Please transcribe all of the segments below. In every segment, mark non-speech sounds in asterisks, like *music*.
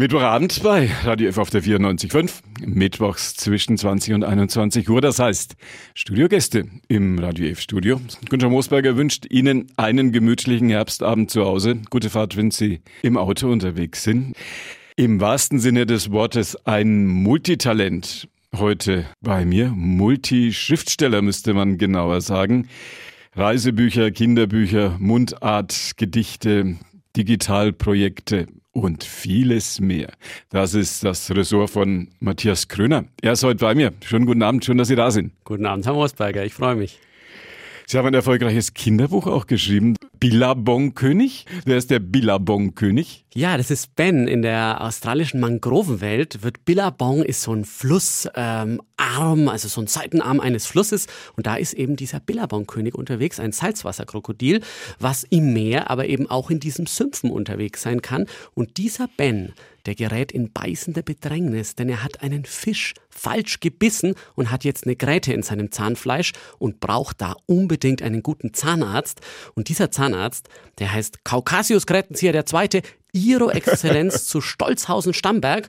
Mittwochabend bei Radio F auf der 94.5, mittwochs zwischen 20 und 21 Uhr. Das heißt, Studiogäste im Radio F Studio. Günther Moosberger wünscht Ihnen einen gemütlichen Herbstabend zu Hause. Gute Fahrt, wenn Sie im Auto unterwegs sind. Im wahrsten Sinne des Wortes ein Multitalent. Heute bei mir. Multischriftsteller müsste man genauer sagen. Reisebücher, Kinderbücher, Mundart, Gedichte, Digitalprojekte und vieles mehr. Das ist das Ressort von Matthias Kröner. Er ist heute bei mir. Schönen guten Abend, schön, dass Sie da sind. Guten Abend, Herr Mosberger, ich freue mich. Sie haben ein erfolgreiches Kinderbuch auch geschrieben. Billabong-König? Wer ist der Billabong-König? Ja, das ist Ben. In der australischen Mangrovenwelt wird Billabong ist so ein Flussarm, ähm, also so ein Seitenarm eines Flusses. Und da ist eben dieser Billabong-König unterwegs, ein Salzwasserkrokodil, was im Meer, aber eben auch in diesem Sümpfen unterwegs sein kann. Und dieser Ben, der gerät in beißende Bedrängnis, denn er hat einen Fisch falsch gebissen und hat jetzt eine Gräte in seinem Zahnfleisch und braucht da unbedingt einen guten Zahnarzt. Und dieser Zahnarzt, der heißt Kaukasius Grätenzieher II., Ihro Exzellenz *laughs* zu Stolzhausen-Stamberg.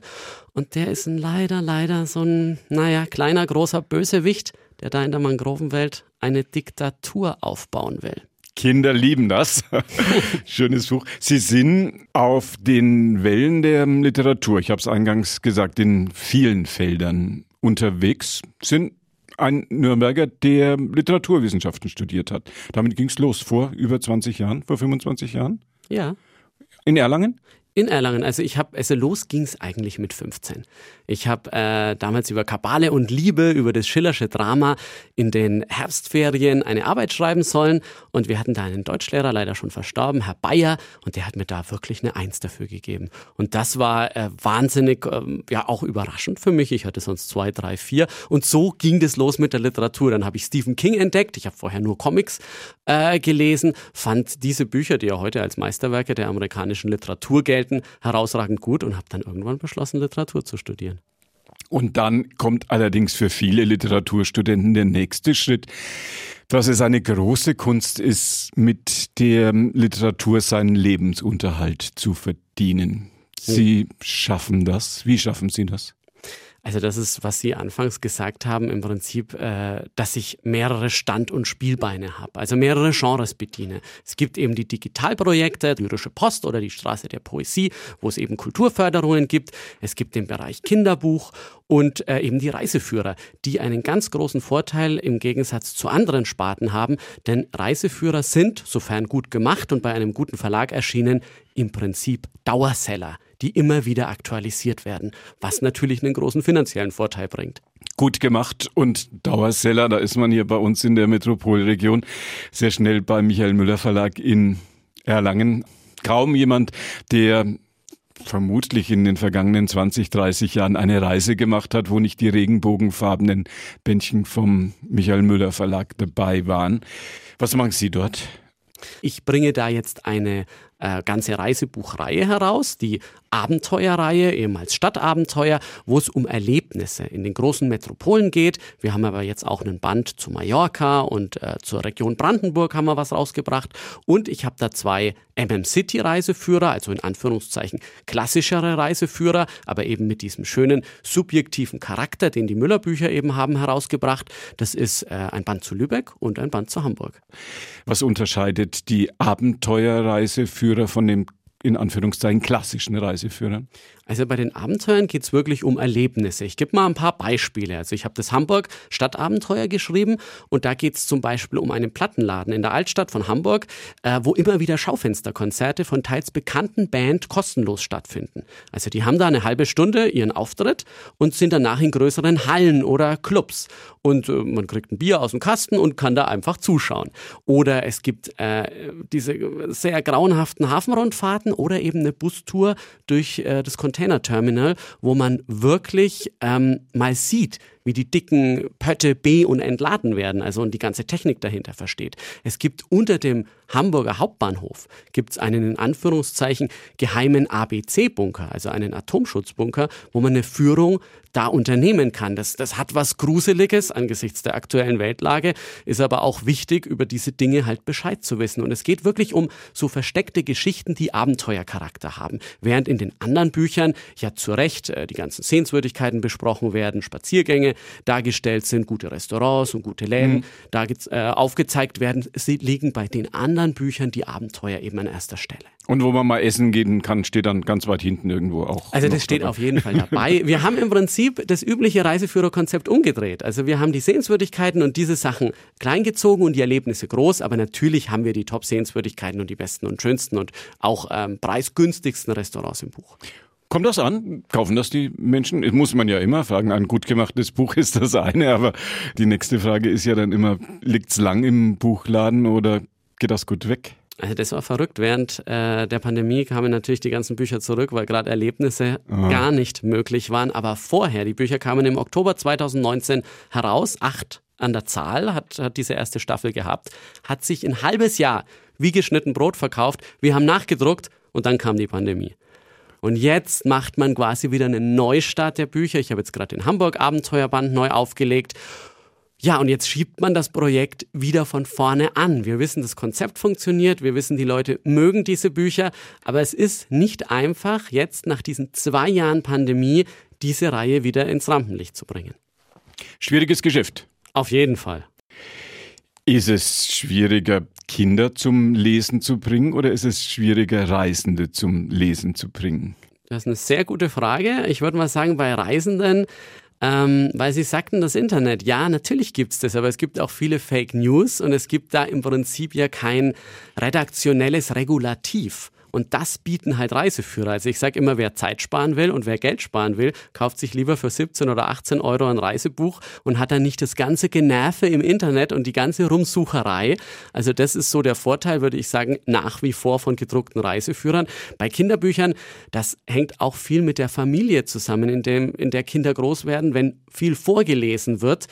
Und der ist ein leider, leider so ein, naja, kleiner, großer Bösewicht, der da in der Mangrovenwelt eine Diktatur aufbauen will. Kinder lieben das. *laughs* Schönes Buch. Sie sind auf den Wellen der Literatur, ich habe es eingangs gesagt, in vielen Feldern unterwegs, sind ein Nürnberger, der Literaturwissenschaften studiert hat. Damit ging es los vor über 20 Jahren, vor 25 Jahren. Ja. In Erlangen? In Erlangen. Also ich habe, also los ging es eigentlich mit 15. Ich habe äh, damals über Kabale und Liebe, über das Schillersche Drama in den Herbstferien eine Arbeit schreiben sollen. Und wir hatten da einen Deutschlehrer, leider schon verstorben, Herr Bayer, und der hat mir da wirklich eine Eins dafür gegeben. Und das war äh, wahnsinnig, äh, ja auch überraschend für mich. Ich hatte sonst zwei, drei, vier. Und so ging das los mit der Literatur. Dann habe ich Stephen King entdeckt. Ich habe vorher nur Comics äh, gelesen, fand diese Bücher, die ja heute als Meisterwerke der amerikanischen Literatur gelten, gelten, herausragend gut und habe dann irgendwann beschlossen, Literatur zu studieren. Und dann kommt allerdings für viele Literaturstudenten der nächste Schritt, dass es eine große Kunst ist, mit der Literatur seinen Lebensunterhalt zu verdienen. Sie schaffen das. Wie schaffen Sie das? Also das ist, was Sie anfangs gesagt haben, im Prinzip, äh, dass ich mehrere Stand- und Spielbeine habe, also mehrere Genres bediene. Es gibt eben die Digitalprojekte, Lyrische Post oder die Straße der Poesie, wo es eben Kulturförderungen gibt. Es gibt den Bereich Kinderbuch und äh, eben die Reiseführer, die einen ganz großen Vorteil im Gegensatz zu anderen Sparten haben, denn Reiseführer sind, sofern gut gemacht und bei einem guten Verlag erschienen, im Prinzip Dauerseller die immer wieder aktualisiert werden, was natürlich einen großen finanziellen Vorteil bringt. Gut gemacht und Dauerseller, da ist man hier bei uns in der Metropolregion sehr schnell beim Michael Müller Verlag in Erlangen. Kaum jemand, der vermutlich in den vergangenen 20, 30 Jahren eine Reise gemacht hat, wo nicht die regenbogenfarbenen Bändchen vom Michael Müller Verlag dabei waren. Was machen Sie dort? Ich bringe da jetzt eine äh, ganze Reisebuchreihe heraus, die Abenteuerreihe, ehemals Stadtabenteuer, wo es um Erlebnisse in den großen Metropolen geht. Wir haben aber jetzt auch einen Band zu Mallorca und äh, zur Region Brandenburg haben wir was rausgebracht. Und ich habe da zwei MM City Reiseführer, also in Anführungszeichen klassischere Reiseführer, aber eben mit diesem schönen subjektiven Charakter, den die Müller-Bücher eben haben, herausgebracht. Das ist äh, ein Band zu Lübeck und ein Band zu Hamburg. Was unterscheidet die Abenteuerreiseführer von dem in Anführungszeichen klassischen Reiseführern? Also bei den Abenteuern geht es wirklich um Erlebnisse. Ich gebe mal ein paar Beispiele. Also ich habe das Hamburg Stadtabenteuer geschrieben und da geht es zum Beispiel um einen Plattenladen in der Altstadt von Hamburg, äh, wo immer wieder Schaufensterkonzerte von teils bekannten Band kostenlos stattfinden. Also die haben da eine halbe Stunde ihren Auftritt und sind danach in größeren Hallen oder Clubs. Und äh, man kriegt ein Bier aus dem Kasten und kann da einfach zuschauen. Oder es gibt äh, diese sehr grauenhaften Hafenrundfahrten oder eben eine Bustour durch äh, das Container Containerterminal, wo man wirklich ähm, mal sieht, wie die dicken Pötte be- und entladen werden, also und die ganze Technik dahinter versteht. Es gibt unter dem Hamburger Hauptbahnhof gibt's einen in Anführungszeichen geheimen ABC-Bunker, also einen Atomschutzbunker, wo man eine Führung da unternehmen kann. Das, das hat was Gruseliges angesichts der aktuellen Weltlage, ist aber auch wichtig, über diese Dinge halt Bescheid zu wissen. Und es geht wirklich um so versteckte Geschichten, die Abenteuercharakter haben. Während in den anderen Büchern ja zu Recht äh, die ganzen Sehenswürdigkeiten besprochen werden, Spaziergänge dargestellt sind, gute Restaurants und gute Läden mhm. da äh, aufgezeigt werden, sie liegen bei den anderen Büchern die Abenteuer eben an erster Stelle. Und wo man mal essen gehen kann, steht dann ganz weit hinten irgendwo auch. Also das steht dabei. auf jeden Fall dabei. *laughs* Wir haben im Prinzip das übliche Reiseführerkonzept umgedreht. Also wir haben die Sehenswürdigkeiten und diese Sachen kleingezogen und die Erlebnisse groß, aber natürlich haben wir die Top-Sehenswürdigkeiten und die besten und schönsten und auch ähm, preisgünstigsten Restaurants im Buch. Kommt das an? Kaufen das die Menschen? Das muss man ja immer fragen. Ein gut gemachtes Buch ist das eine, aber die nächste Frage ist ja dann immer, liegt's lang im Buchladen oder geht das gut weg? Also das war verrückt. Während äh, der Pandemie kamen natürlich die ganzen Bücher zurück, weil gerade Erlebnisse Aha. gar nicht möglich waren. Aber vorher, die Bücher kamen im Oktober 2019 heraus, acht an der Zahl hat, hat diese erste Staffel gehabt, hat sich ein halbes Jahr wie geschnitten Brot verkauft. Wir haben nachgedruckt und dann kam die Pandemie. Und jetzt macht man quasi wieder einen Neustart der Bücher. Ich habe jetzt gerade den Hamburg Abenteuerband neu aufgelegt ja, und jetzt schiebt man das Projekt wieder von vorne an. Wir wissen, das Konzept funktioniert, wir wissen, die Leute mögen diese Bücher, aber es ist nicht einfach, jetzt nach diesen zwei Jahren Pandemie diese Reihe wieder ins Rampenlicht zu bringen. Schwieriges Geschäft. Auf jeden Fall. Ist es schwieriger, Kinder zum Lesen zu bringen oder ist es schwieriger, Reisende zum Lesen zu bringen? Das ist eine sehr gute Frage. Ich würde mal sagen, bei Reisenden ähm, weil Sie sagten, das Internet, ja, natürlich gibt's das, aber es gibt auch viele Fake News und es gibt da im Prinzip ja kein redaktionelles Regulativ. Und das bieten halt Reiseführer. Also ich sage immer, wer Zeit sparen will und wer Geld sparen will, kauft sich lieber für 17 oder 18 Euro ein Reisebuch und hat dann nicht das ganze Generve im Internet und die ganze Rumsucherei. Also das ist so der Vorteil, würde ich sagen, nach wie vor von gedruckten Reiseführern. Bei Kinderbüchern, das hängt auch viel mit der Familie zusammen, in, dem, in der Kinder groß werden. Wenn viel vorgelesen wird,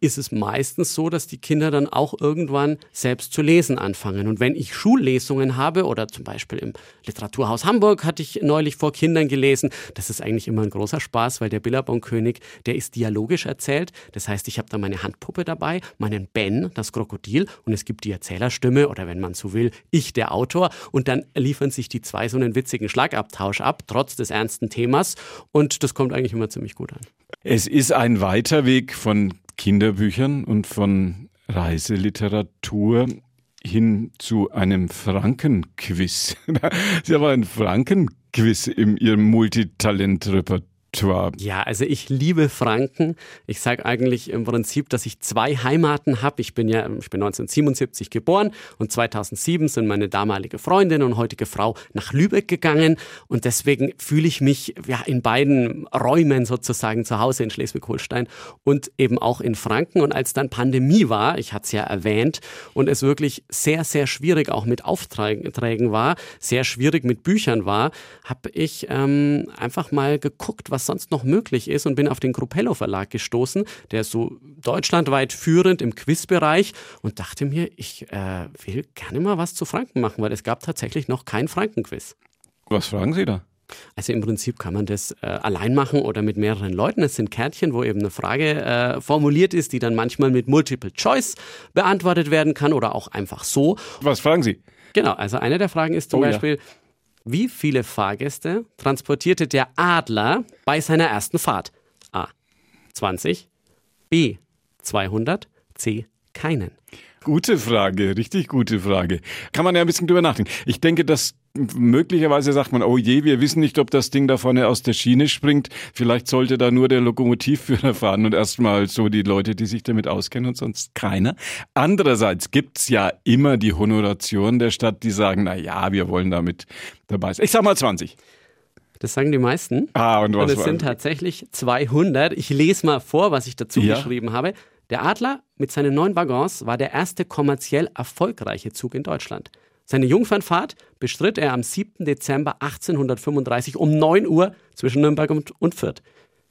ist es meistens so, dass die Kinder dann auch irgendwann selbst zu lesen anfangen. Und wenn ich Schullesungen habe oder zum Beispiel im Literaturhaus Hamburg hatte ich neulich vor Kindern gelesen, das ist eigentlich immer ein großer Spaß, weil der Billabong-König, der ist dialogisch erzählt. Das heißt, ich habe da meine Handpuppe dabei, meinen Ben, das Krokodil, und es gibt die Erzählerstimme oder wenn man so will, ich der Autor. Und dann liefern sich die zwei so einen witzigen Schlagabtausch ab, trotz des ernsten Themas. Und das kommt eigentlich immer ziemlich gut an. Es ist ein weiter Weg von Kinderbüchern und von Reiseliteratur hin zu einem Frankenquiz. *laughs* Sie haben ein Frankenquiz in Ihrem Multitalent-Repertoire. Repertoire? Ja, also ich liebe Franken. Ich sage eigentlich im Prinzip, dass ich zwei Heimaten habe. Ich bin ja, ich bin 1977 geboren und 2007 sind meine damalige Freundin und heutige Frau nach Lübeck gegangen und deswegen fühle ich mich ja in beiden Räumen sozusagen zu Hause in Schleswig-Holstein und eben auch in Franken. Und als dann Pandemie war, ich hatte es ja erwähnt, und es wirklich sehr, sehr schwierig auch mit Aufträgen war, sehr schwierig mit Büchern war, habe ich ähm, einfach mal geguckt, was sonst noch möglich ist und bin auf den Gruppello Verlag gestoßen, der ist so deutschlandweit führend im Quizbereich und dachte mir, ich äh, will gerne mal was zu Franken machen, weil es gab tatsächlich noch kein Frankenquiz. Was fragen Sie da? Also im Prinzip kann man das äh, allein machen oder mit mehreren Leuten. Es sind Kärtchen, wo eben eine Frage äh, formuliert ist, die dann manchmal mit Multiple Choice beantwortet werden kann oder auch einfach so. Was fragen Sie? Genau, also eine der Fragen ist zum oh, Beispiel, ja. Wie viele Fahrgäste transportierte der Adler bei seiner ersten Fahrt? A. 20. B. 200. C. Keinen. Gute Frage, richtig gute Frage. Kann man ja ein bisschen drüber nachdenken. Ich denke, dass möglicherweise sagt man, oh je, wir wissen nicht, ob das Ding da vorne aus der Schiene springt. Vielleicht sollte da nur der Lokomotivführer fahren und erstmal so die Leute, die sich damit auskennen und sonst keiner. Andererseits gibt's ja immer die Honoration der Stadt, die sagen, na ja, wir wollen damit dabei sein. Ich sag mal 20. Das sagen die meisten. Ah, und was? Und es sind tatsächlich 200. Ich lese mal vor, was ich dazu ja. geschrieben habe. Der Adler mit seinen neun Waggons war der erste kommerziell erfolgreiche Zug in Deutschland. Seine Jungfernfahrt bestritt er am 7. Dezember 1835 um 9 Uhr zwischen Nürnberg und Fürth.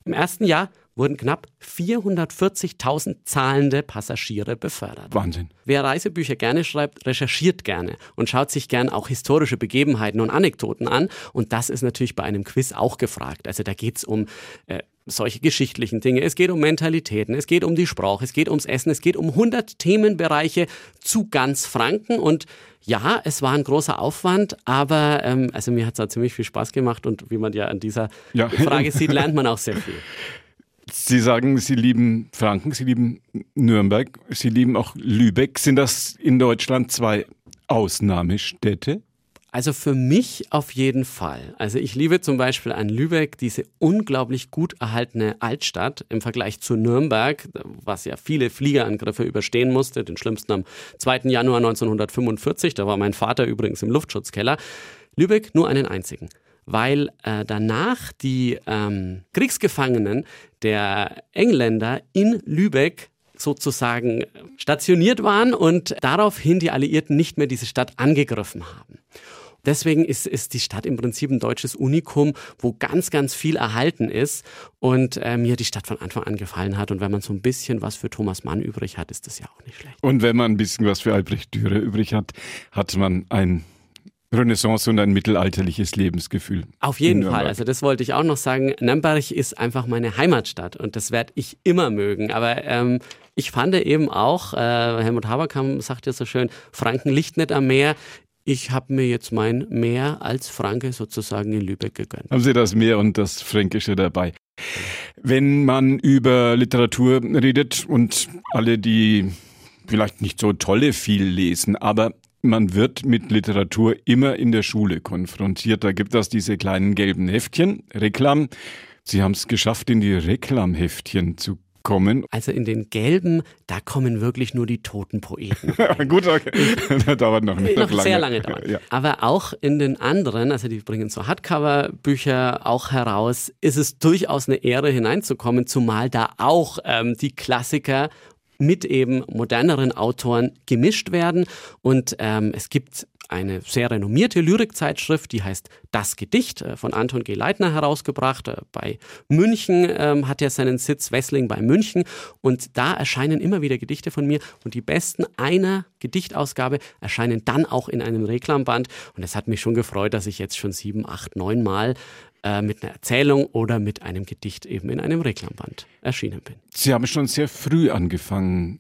Im ersten Jahr wurden knapp 440.000 zahlende Passagiere befördert. Wahnsinn. Wer Reisebücher gerne schreibt, recherchiert gerne und schaut sich gern auch historische Begebenheiten und Anekdoten an. Und das ist natürlich bei einem Quiz auch gefragt. Also da geht's um äh, solche geschichtlichen Dinge. Es geht um Mentalitäten, es geht um die Sprache, es geht ums Essen, es geht um 100 Themenbereiche zu ganz Franken und ja, es war ein großer Aufwand, aber ähm, also mir hat es auch ziemlich viel Spaß gemacht und wie man ja an dieser ja. Frage sieht, lernt man auch sehr viel. *laughs* Sie sagen, Sie lieben Franken, Sie lieben Nürnberg, Sie lieben auch Lübeck. Sind das in Deutschland zwei Ausnahmestädte? Also für mich auf jeden Fall. Also ich liebe zum Beispiel an Lübeck diese unglaublich gut erhaltene Altstadt im Vergleich zu Nürnberg, was ja viele Fliegerangriffe überstehen musste, den schlimmsten am 2. Januar 1945, da war mein Vater übrigens im Luftschutzkeller. Lübeck nur einen einzigen weil äh, danach die ähm, Kriegsgefangenen der Engländer in Lübeck sozusagen stationiert waren und daraufhin die Alliierten nicht mehr diese Stadt angegriffen haben. Deswegen ist, ist die Stadt im Prinzip ein deutsches Unikum, wo ganz, ganz viel erhalten ist und äh, mir die Stadt von Anfang an gefallen hat. Und wenn man so ein bisschen was für Thomas Mann übrig hat, ist das ja auch nicht schlecht. Und wenn man ein bisschen was für Albrecht Dürer übrig hat, hat man ein Renaissance und ein mittelalterliches Lebensgefühl. Auf jeden Fall. Also das wollte ich auch noch sagen. Nürnberg ist einfach meine Heimatstadt und das werde ich immer mögen. Aber ähm, ich fand eben auch, äh, Helmut Haberkamp sagt ja so schön, Franken liegt nicht am Meer ich habe mir jetzt mein Meer als Franke sozusagen in Lübeck gegönnt. Haben Sie das Meer und das Fränkische dabei? Wenn man über Literatur redet und alle, die vielleicht nicht so tolle viel lesen, aber man wird mit Literatur immer in der Schule konfrontiert. Da gibt es diese kleinen gelben Heftchen, Reklam. Sie haben es geschafft, in die Reklamheftchen zu kommen. Also in den gelben, da kommen wirklich nur die toten Poeten. *laughs* Gut, okay. *laughs* das dauert noch, nicht noch lange. sehr lange dauert. Ja. Aber auch in den anderen, also die bringen so Hardcover-Bücher auch heraus, ist es durchaus eine Ehre hineinzukommen, zumal da auch ähm, die Klassiker mit eben moderneren Autoren gemischt werden. Und ähm, es gibt eine sehr renommierte Lyrikzeitschrift, die heißt Das Gedicht äh, von Anton G. Leitner herausgebracht. Äh, bei München ähm, hat er seinen Sitz, Wessling bei München. Und da erscheinen immer wieder Gedichte von mir. Und die besten einer Gedichtausgabe erscheinen dann auch in einem Reklamband. Und es hat mich schon gefreut, dass ich jetzt schon sieben, acht, neun Mal äh, mit einer Erzählung oder mit einem Gedicht eben in einem Reklamband erschienen bin. Sie haben schon sehr früh angefangen,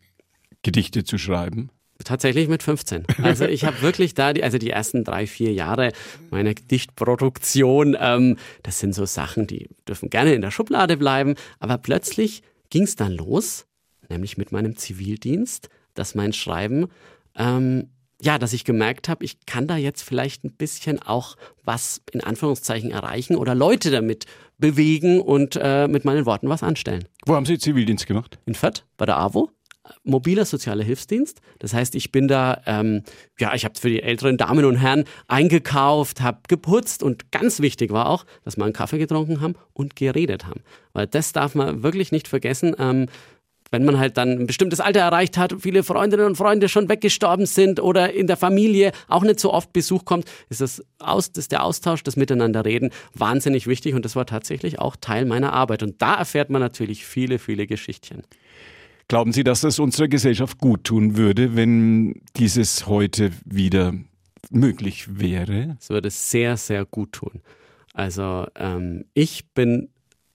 Gedichte zu schreiben. Tatsächlich mit 15. Also ich habe wirklich da, die, also die ersten drei, vier Jahre meiner Dichtproduktion, ähm, das sind so Sachen, die dürfen gerne in der Schublade bleiben. Aber plötzlich ging es dann los, nämlich mit meinem Zivildienst, dass mein Schreiben, ähm, ja, dass ich gemerkt habe, ich kann da jetzt vielleicht ein bisschen auch was in Anführungszeichen erreichen oder Leute damit bewegen und äh, mit meinen Worten was anstellen. Wo haben Sie Zivildienst gemacht? In Fürth, bei der AWO mobiler sozialer Hilfsdienst. Das heißt, ich bin da, ähm, ja, ich habe für die älteren Damen und Herren eingekauft, habe geputzt und ganz wichtig war auch, dass wir einen Kaffee getrunken haben und geredet haben. Weil das darf man wirklich nicht vergessen. Ähm, wenn man halt dann ein bestimmtes Alter erreicht hat, viele Freundinnen und Freunde schon weggestorben sind oder in der Familie auch nicht so oft Besuch kommt, ist das, aus, ist der Austausch, das Miteinanderreden wahnsinnig wichtig und das war tatsächlich auch Teil meiner Arbeit. Und da erfährt man natürlich viele, viele Geschichtchen. Glauben Sie, dass es unserer Gesellschaft gut tun würde, wenn dieses heute wieder möglich wäre? Es würde sehr, sehr gut tun. Also ähm, ich bin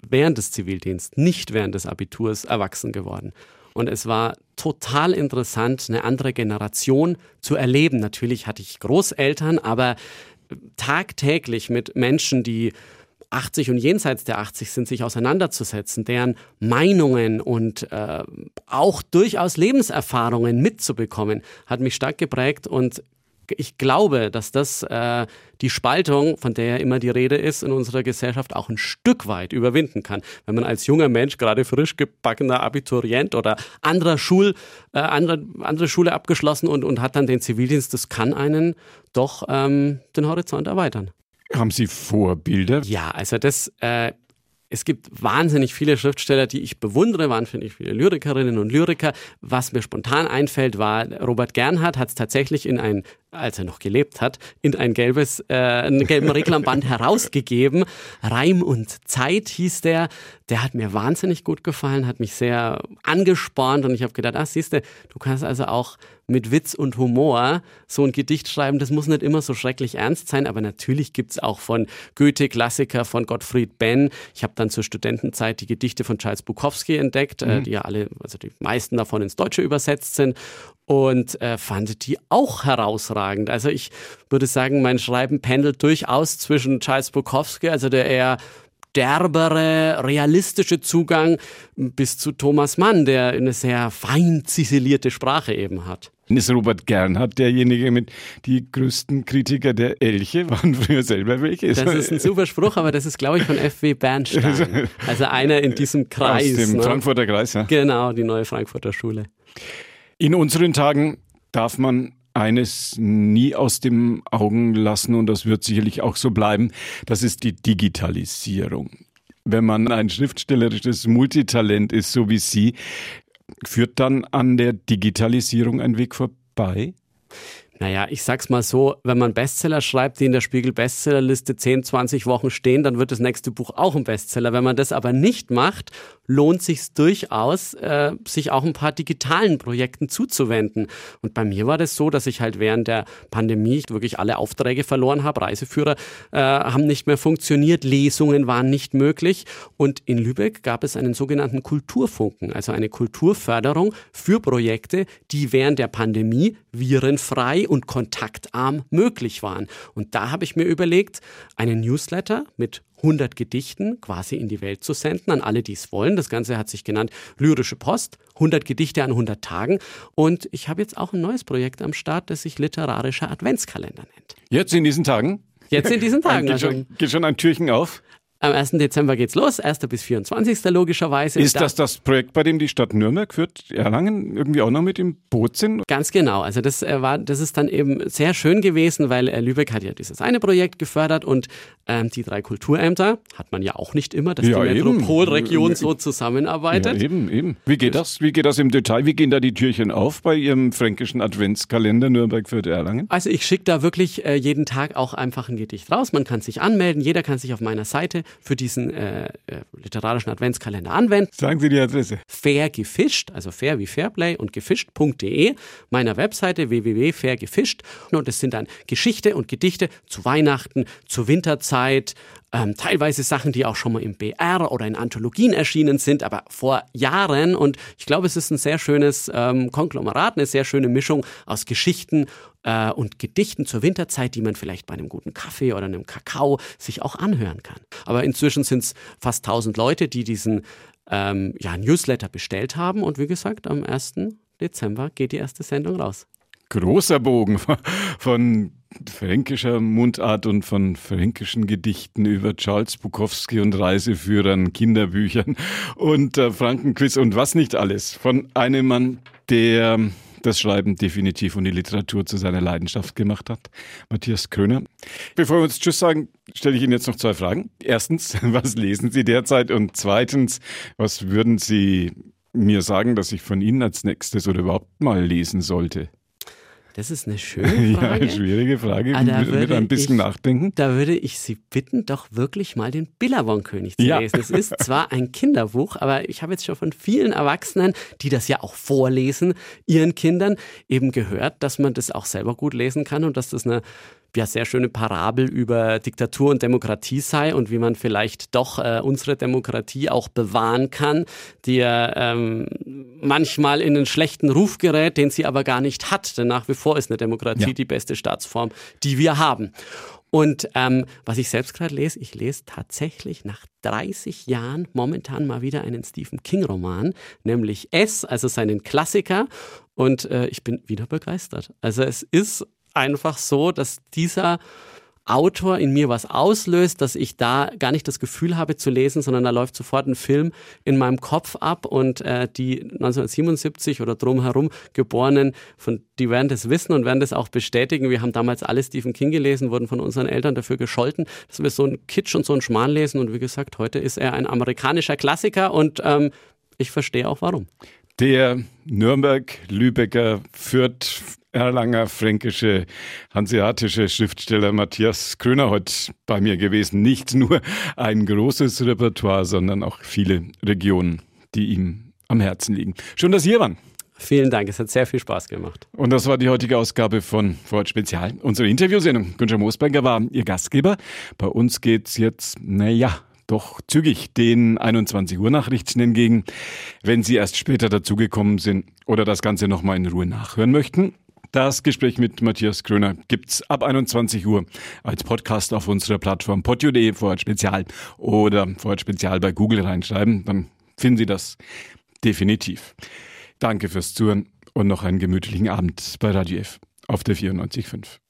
während des Zivildienstes, nicht während des Abiturs erwachsen geworden. Und es war total interessant, eine andere Generation zu erleben. Natürlich hatte ich Großeltern, aber tagtäglich mit Menschen, die 80 und jenseits der 80 sind, sich auseinanderzusetzen, deren Meinungen und äh, auch durchaus Lebenserfahrungen mitzubekommen, hat mich stark geprägt und ich glaube, dass das äh, die Spaltung, von der ja immer die Rede ist, in unserer Gesellschaft auch ein Stück weit überwinden kann. Wenn man als junger Mensch, gerade frisch gebackener Abiturient oder anderer Schul, äh, andere, andere Schule abgeschlossen und, und hat dann den Zivildienst, das kann einen doch ähm, den Horizont erweitern. Haben Sie Vorbilder? Ja, also das, äh, es gibt wahnsinnig viele Schriftsteller, die ich bewundere, wahnsinnig viele Lyrikerinnen und Lyriker. Was mir spontan einfällt, war Robert Gernhardt hat es tatsächlich in ein als er noch gelebt hat, in ein gelbes, äh, einen gelben Reklamband *laughs* herausgegeben. Reim und Zeit hieß der. Der hat mir wahnsinnig gut gefallen, hat mich sehr angespornt und ich habe gedacht, ach siehste, du kannst also auch mit Witz und Humor so ein Gedicht schreiben. Das muss nicht immer so schrecklich ernst sein, aber natürlich gibt's auch von Goethe Klassiker, von Gottfried Benn. Ich habe dann zur Studentenzeit die Gedichte von Charles Bukowski entdeckt, äh, mhm. die ja alle, also die meisten davon ins Deutsche übersetzt sind und äh, fand die auch herausragend. Also ich würde sagen, mein Schreiben pendelt durchaus zwischen Charles Bukowski, also der eher derbere, realistische Zugang bis zu Thomas Mann, der eine sehr fein ziselierte Sprache eben hat. Ist Robert Gernhardt derjenige mit die größten Kritiker der Elche? *laughs* Waren früher selber welche? Das ist ein super Spruch, aber das ist, glaube ich, von F.W. Bernstein. *laughs* Also einer in diesem Kreis. Aus dem ne? Frankfurter Kreis, ja. Genau, die neue Frankfurter Schule. In unseren Tagen darf man eines nie aus dem Augen lassen und das wird sicherlich auch so bleiben. Das ist die Digitalisierung. Wenn man ein schriftstellerisches Multitalent ist, so wie Sie, führt dann an der Digitalisierung ein Weg vorbei? Naja, ich sag's mal so, wenn man Bestseller schreibt, die in der Spiegel Bestsellerliste 10, 20 Wochen stehen, dann wird das nächste Buch auch ein Bestseller. Wenn man das aber nicht macht, lohnt sich durchaus, äh, sich auch ein paar digitalen Projekten zuzuwenden. Und bei mir war das so, dass ich halt während der Pandemie wirklich alle Aufträge verloren habe. Reiseführer äh, haben nicht mehr funktioniert, Lesungen waren nicht möglich. Und in Lübeck gab es einen sogenannten Kulturfunken, also eine Kulturförderung für Projekte, die während der Pandemie virenfrei und kontaktarm möglich waren. Und da habe ich mir überlegt, einen Newsletter mit 100 Gedichten quasi in die Welt zu senden, an alle, die es wollen. Das Ganze hat sich genannt Lyrische Post, 100 Gedichte an 100 Tagen. Und ich habe jetzt auch ein neues Projekt am Start, das sich Literarischer Adventskalender nennt. Jetzt in diesen Tagen? Jetzt in diesen *laughs* Tagen. Geht, schon, geht schon ein Türchen auf? Am 1. Dezember geht's los, 1. bis 24. logischerweise. Ist das das Projekt, bei dem die Stadt Nürnberg führt Erlangen irgendwie auch noch mit im Boot sind? Ganz genau. Also das äh, war, das ist dann eben sehr schön gewesen, weil äh, Lübeck hat ja dieses eine Projekt gefördert und ähm, die drei Kulturämter hat man ja auch nicht immer, dass ja, die Metropolregion so zusammenarbeitet. Ja, eben, eben. Wie geht das? Wie geht das im Detail? Wie gehen da die Türchen auf bei Ihrem fränkischen Adventskalender Nürnberg führt Erlangen? Also ich schicke da wirklich äh, jeden Tag auch einfach ein Gedicht raus. Man kann sich anmelden. Jeder kann sich auf meiner Seite für diesen äh, äh, literarischen Adventskalender anwenden. Sagen Sie die Adresse. Fair gefischt, also fair wie Fairplay und gefischt.de, meiner Webseite www.fairgefischt. Und es sind dann Geschichte und Gedichte zu Weihnachten, zur Winterzeit, ähm, teilweise Sachen, die auch schon mal im BR oder in Anthologien erschienen sind, aber vor Jahren. Und ich glaube, es ist ein sehr schönes ähm, Konglomerat, eine sehr schöne Mischung aus Geschichten äh, und Gedichten zur Winterzeit, die man vielleicht bei einem guten Kaffee oder einem Kakao sich auch anhören kann. Aber inzwischen sind es fast 1000 Leute, die diesen ähm, ja, Newsletter bestellt haben. Und wie gesagt, am 1. Dezember geht die erste Sendung raus. Großer Bogen *laughs* von fränkischer Mundart und von fränkischen Gedichten über Charles Bukowski und Reiseführern, Kinderbüchern und äh, Frankenquiz und was nicht alles. Von einem Mann, der das Schreiben definitiv und die Literatur zu seiner Leidenschaft gemacht hat, Matthias Kröner. Bevor wir uns Tschüss sagen, stelle ich Ihnen jetzt noch zwei Fragen. Erstens, *laughs* was lesen Sie derzeit? Und zweitens, was würden Sie mir sagen, dass ich von Ihnen als nächstes oder überhaupt mal lesen sollte? Das ist eine *laughs* schöne Frage. Ja, eine schwierige Frage. Ah, mit, mit ein bisschen ich, nachdenken. Da würde ich Sie bitten, doch wirklich mal den Billabong-König zu ja. lesen. Es ist *laughs* zwar ein Kinderbuch, aber ich habe jetzt schon von vielen Erwachsenen, die das ja auch vorlesen, ihren Kindern eben gehört, dass man das auch selber gut lesen kann und dass das eine ja sehr schöne Parabel über Diktatur und Demokratie sei und wie man vielleicht doch äh, unsere Demokratie auch bewahren kann, die ja ähm, manchmal in einen schlechten Ruf gerät, den sie aber gar nicht hat. Denn nach wie vor ist eine Demokratie ja. die beste Staatsform, die wir haben. Und ähm, was ich selbst gerade lese, ich lese tatsächlich nach 30 Jahren momentan mal wieder einen Stephen King-Roman, nämlich S, also seinen Klassiker. Und äh, ich bin wieder begeistert. Also es ist einfach so, dass dieser Autor in mir was auslöst, dass ich da gar nicht das Gefühl habe zu lesen, sondern da läuft sofort ein Film in meinem Kopf ab und äh, die 1977 oder drumherum Geborenen, von, die werden das wissen und werden das auch bestätigen. Wir haben damals alle Stephen King gelesen, wurden von unseren Eltern dafür gescholten, dass wir so einen Kitsch und so einen Schmarrn lesen und wie gesagt, heute ist er ein amerikanischer Klassiker und ähm, ich verstehe auch warum. Der Nürnberg, Lübecker, Fürth, Erlanger, fränkische, hanseatische Schriftsteller Matthias Kröner heute bei mir gewesen. Nicht nur ein großes Repertoire, sondern auch viele Regionen, die ihm am Herzen liegen. Schön, dass Sie hier waren. Vielen Dank, es hat sehr viel Spaß gemacht. Und das war die heutige Ausgabe von Vorort Spezial, unsere Interviewsendung. Günther Moosberger war Ihr Gastgeber. Bei uns geht's jetzt, naja, doch zügig den 21 Uhr Nachrichten entgegen. Wenn Sie erst später dazugekommen sind oder das Ganze nochmal in Ruhe nachhören möchten, das Gespräch mit Matthias Kröner gibt's ab 21 Uhr als Podcast auf unserer Plattform podio.de Vorort Spezial oder Vorort Spezial bei Google reinschreiben, dann finden Sie das definitiv. Danke fürs Zuhören und noch einen gemütlichen Abend bei Radio F auf der 94.5.